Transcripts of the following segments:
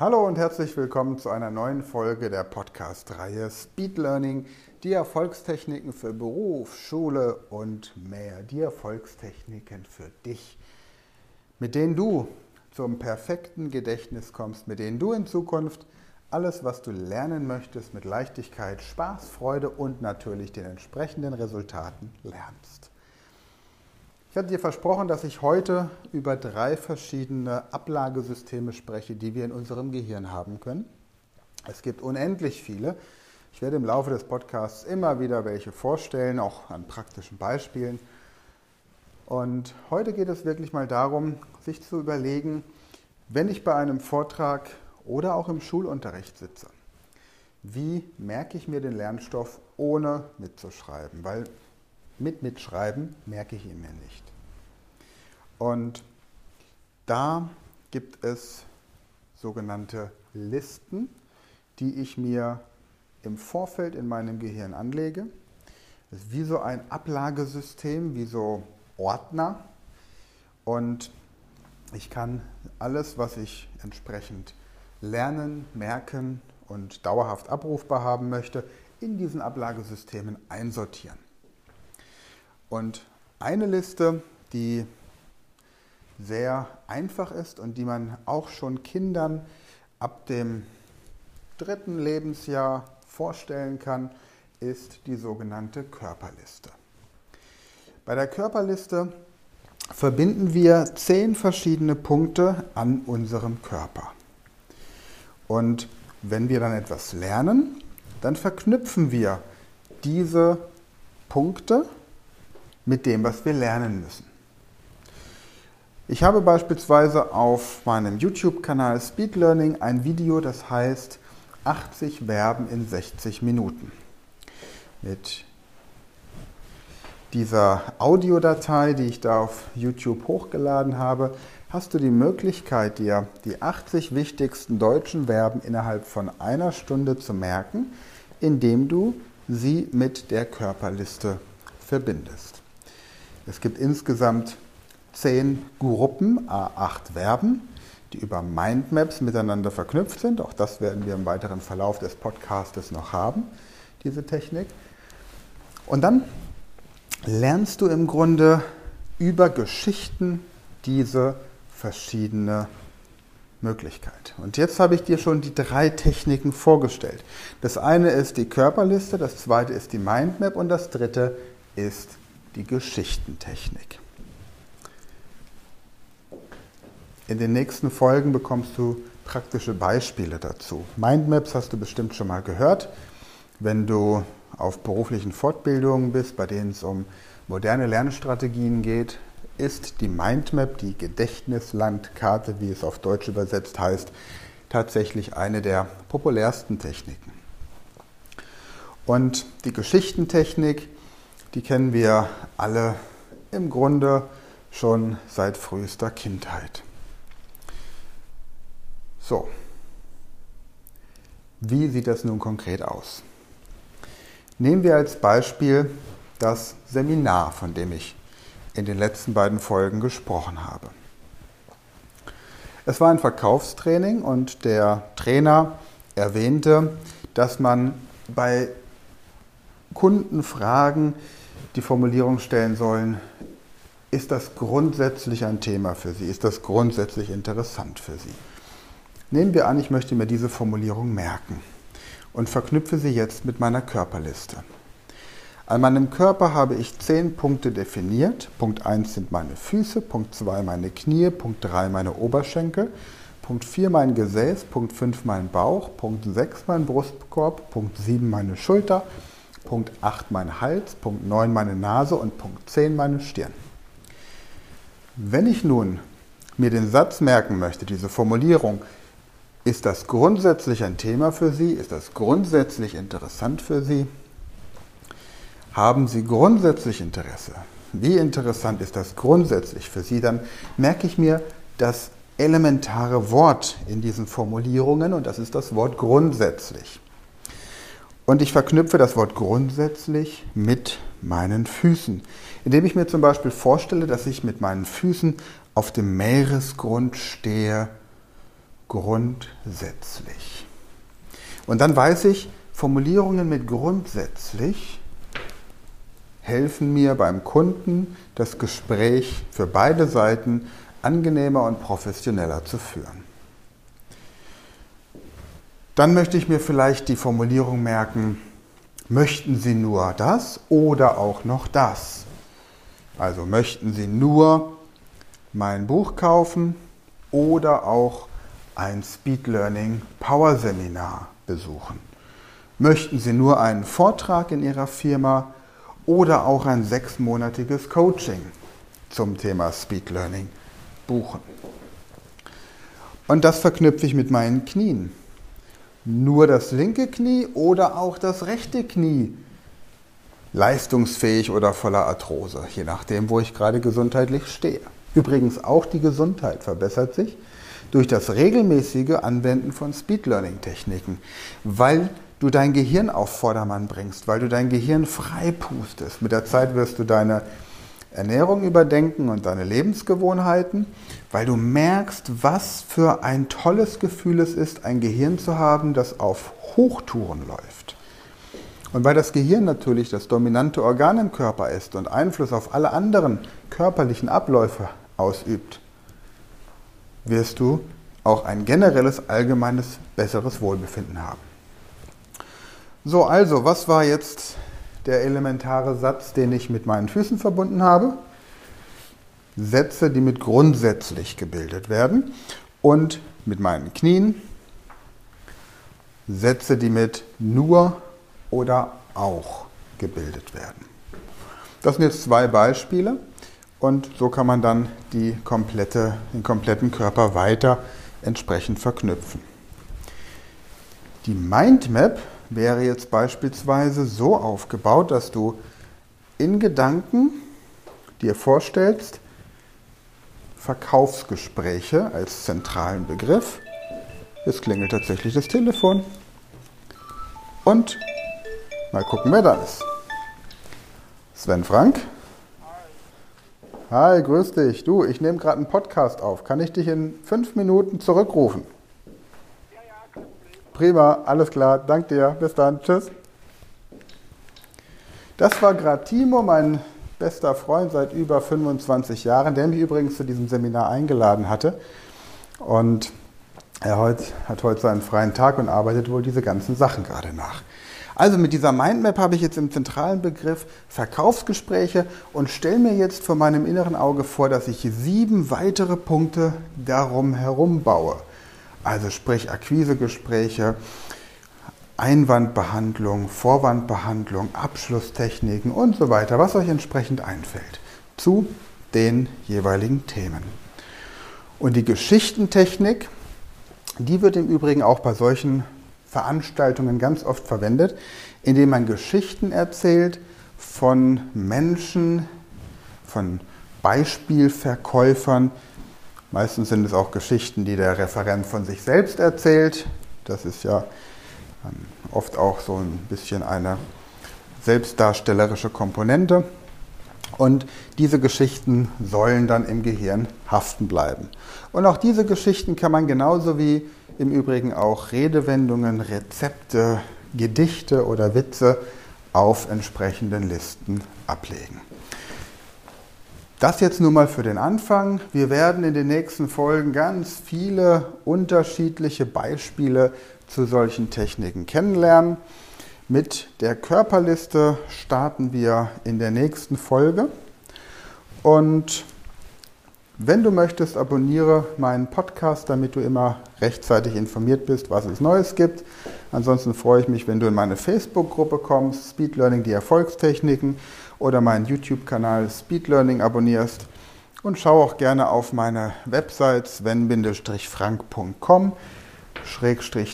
Hallo und herzlich willkommen zu einer neuen Folge der Podcast-Reihe Speed Learning, die Erfolgstechniken für Beruf, Schule und mehr. Die Erfolgstechniken für dich, mit denen du zum perfekten Gedächtnis kommst, mit denen du in Zukunft alles, was du lernen möchtest, mit Leichtigkeit, Spaß, Freude und natürlich den entsprechenden Resultaten lernst. Ich hatte dir versprochen, dass ich heute über drei verschiedene Ablagesysteme spreche, die wir in unserem Gehirn haben können. Es gibt unendlich viele. Ich werde im Laufe des Podcasts immer wieder welche vorstellen, auch an praktischen Beispielen. Und heute geht es wirklich mal darum, sich zu überlegen, wenn ich bei einem Vortrag oder auch im Schulunterricht sitze, wie merke ich mir den Lernstoff ohne mitzuschreiben? Weil mit Mitschreiben merke ich ihn mir nicht. Und da gibt es sogenannte Listen, die ich mir im Vorfeld in meinem Gehirn anlege. Das ist wie so ein Ablagesystem, wie so Ordner. Und ich kann alles, was ich entsprechend lernen, merken und dauerhaft abrufbar haben möchte, in diesen Ablagesystemen einsortieren. Und eine Liste, die sehr einfach ist und die man auch schon Kindern ab dem dritten Lebensjahr vorstellen kann, ist die sogenannte Körperliste. Bei der Körperliste verbinden wir zehn verschiedene Punkte an unserem Körper. Und wenn wir dann etwas lernen, dann verknüpfen wir diese Punkte mit dem, was wir lernen müssen. Ich habe beispielsweise auf meinem YouTube-Kanal Speed Learning ein Video, das heißt 80 Verben in 60 Minuten. Mit dieser Audiodatei, die ich da auf YouTube hochgeladen habe, hast du die Möglichkeit, dir die 80 wichtigsten deutschen Verben innerhalb von einer Stunde zu merken, indem du sie mit der Körperliste verbindest. Es gibt insgesamt zehn Gruppen, A8 Verben, die über Mindmaps miteinander verknüpft sind. Auch das werden wir im weiteren Verlauf des Podcastes noch haben, diese Technik. Und dann lernst du im Grunde über Geschichten diese verschiedene Möglichkeit. Und jetzt habe ich dir schon die drei Techniken vorgestellt. Das eine ist die Körperliste, das zweite ist die Mindmap und das dritte ist die Geschichtentechnik. In den nächsten Folgen bekommst du praktische Beispiele dazu. Mindmaps hast du bestimmt schon mal gehört. Wenn du auf beruflichen Fortbildungen bist, bei denen es um moderne Lernstrategien geht, ist die Mindmap, die Gedächtnislandkarte, wie es auf Deutsch übersetzt heißt, tatsächlich eine der populärsten Techniken. Und die Geschichtentechnik die kennen wir alle im Grunde schon seit frühester Kindheit. So, wie sieht das nun konkret aus? Nehmen wir als Beispiel das Seminar, von dem ich in den letzten beiden Folgen gesprochen habe. Es war ein Verkaufstraining und der Trainer erwähnte, dass man bei Kundenfragen die Formulierung stellen sollen, ist das grundsätzlich ein Thema für Sie? Ist das grundsätzlich interessant für Sie? Nehmen wir an, ich möchte mir diese Formulierung merken und verknüpfe sie jetzt mit meiner Körperliste. An meinem Körper habe ich zehn Punkte definiert. Punkt 1 sind meine Füße, Punkt 2 meine Knie, Punkt 3 meine Oberschenkel, Punkt 4 mein Gesäß, Punkt 5 mein Bauch, Punkt 6 mein Brustkorb, Punkt 7 meine Schulter, Punkt 8 mein Hals, Punkt 9 meine Nase und Punkt 10 meine Stirn. Wenn ich nun mir den Satz merken möchte, diese Formulierung, ist das grundsätzlich ein Thema für Sie? Ist das grundsätzlich interessant für Sie? Haben Sie grundsätzlich Interesse? Wie interessant ist das grundsätzlich für Sie? Dann merke ich mir das elementare Wort in diesen Formulierungen und das ist das Wort grundsätzlich. Und ich verknüpfe das Wort grundsätzlich mit meinen Füßen, indem ich mir zum Beispiel vorstelle, dass ich mit meinen Füßen auf dem Meeresgrund stehe, grundsätzlich. Und dann weiß ich, Formulierungen mit grundsätzlich helfen mir beim Kunden, das Gespräch für beide Seiten angenehmer und professioneller zu führen. Dann möchte ich mir vielleicht die Formulierung merken, möchten Sie nur das oder auch noch das? Also möchten Sie nur mein Buch kaufen oder auch ein Speed Learning Power Seminar besuchen? Möchten Sie nur einen Vortrag in Ihrer Firma oder auch ein sechsmonatiges Coaching zum Thema Speed Learning buchen. Und das verknüpfe ich mit meinen Knien. Nur das linke Knie oder auch das rechte Knie leistungsfähig oder voller Arthrose, je nachdem, wo ich gerade gesundheitlich stehe. Übrigens auch die Gesundheit verbessert sich durch das regelmäßige Anwenden von Speed Learning Techniken, weil du dein Gehirn auf Vordermann bringst, weil du dein Gehirn frei pustest. Mit der Zeit wirst du deine Ernährung überdenken und deine Lebensgewohnheiten, weil du merkst, was für ein tolles Gefühl es ist, ein Gehirn zu haben, das auf Hochtouren läuft. Und weil das Gehirn natürlich das dominante Organ im Körper ist und Einfluss auf alle anderen körperlichen Abläufe ausübt, wirst du auch ein generelles, allgemeines, besseres Wohlbefinden haben. So, also, was war jetzt der elementare Satz, den ich mit meinen Füßen verbunden habe. Sätze, die mit grundsätzlich gebildet werden. Und mit meinen Knien Sätze, die mit nur oder auch gebildet werden. Das sind jetzt zwei Beispiele und so kann man dann komplette, den kompletten Körper weiter entsprechend verknüpfen. Die Mindmap wäre jetzt beispielsweise so aufgebaut, dass du in Gedanken dir vorstellst, Verkaufsgespräche als zentralen Begriff. Jetzt klingelt tatsächlich das Telefon. Und mal gucken, wer da ist. Sven Frank. Hi, grüß dich. Du, ich nehme gerade einen Podcast auf. Kann ich dich in fünf Minuten zurückrufen? Prima, alles klar. Danke dir. Bis dann. Tschüss. Das war gerade Timo, mein bester Freund seit über 25 Jahren, der mich übrigens zu diesem Seminar eingeladen hatte. Und er hat heute seinen freien Tag und arbeitet wohl diese ganzen Sachen gerade nach. Also mit dieser Mindmap habe ich jetzt im zentralen Begriff Verkaufsgespräche und stelle mir jetzt vor meinem inneren Auge vor, dass ich sieben weitere Punkte darum herum baue. Also sprich Akquisegespräche, Einwandbehandlung, Vorwandbehandlung, Abschlusstechniken und so weiter, was euch entsprechend einfällt zu den jeweiligen Themen. Und die Geschichtentechnik, die wird im Übrigen auch bei solchen Veranstaltungen ganz oft verwendet, indem man Geschichten erzählt von Menschen, von Beispielverkäufern, Meistens sind es auch Geschichten, die der Referent von sich selbst erzählt. Das ist ja ähm, oft auch so ein bisschen eine selbstdarstellerische Komponente. Und diese Geschichten sollen dann im Gehirn haften bleiben. Und auch diese Geschichten kann man genauso wie im Übrigen auch Redewendungen, Rezepte, Gedichte oder Witze auf entsprechenden Listen ablegen. Das jetzt nur mal für den Anfang. Wir werden in den nächsten Folgen ganz viele unterschiedliche Beispiele zu solchen Techniken kennenlernen. Mit der Körperliste starten wir in der nächsten Folge. Und wenn du möchtest, abonniere meinen Podcast, damit du immer rechtzeitig informiert bist, was es Neues gibt. Ansonsten freue ich mich, wenn du in meine Facebook-Gruppe kommst, Speed Learning, die Erfolgstechniken oder meinen YouTube-Kanal Speed Learning abonnierst. Und schau auch gerne auf meine Website sven-frank.com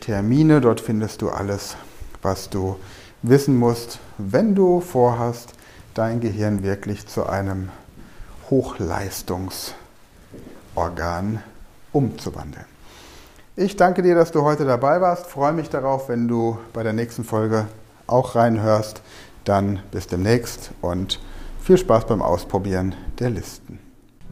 Termine. Dort findest du alles, was du wissen musst, wenn du vorhast, dein Gehirn wirklich zu einem Hochleistungsorgan umzuwandeln. Ich danke dir, dass du heute dabei warst. Freue mich darauf, wenn du bei der nächsten Folge auch reinhörst. Dann bis demnächst und viel Spaß beim Ausprobieren der Listen.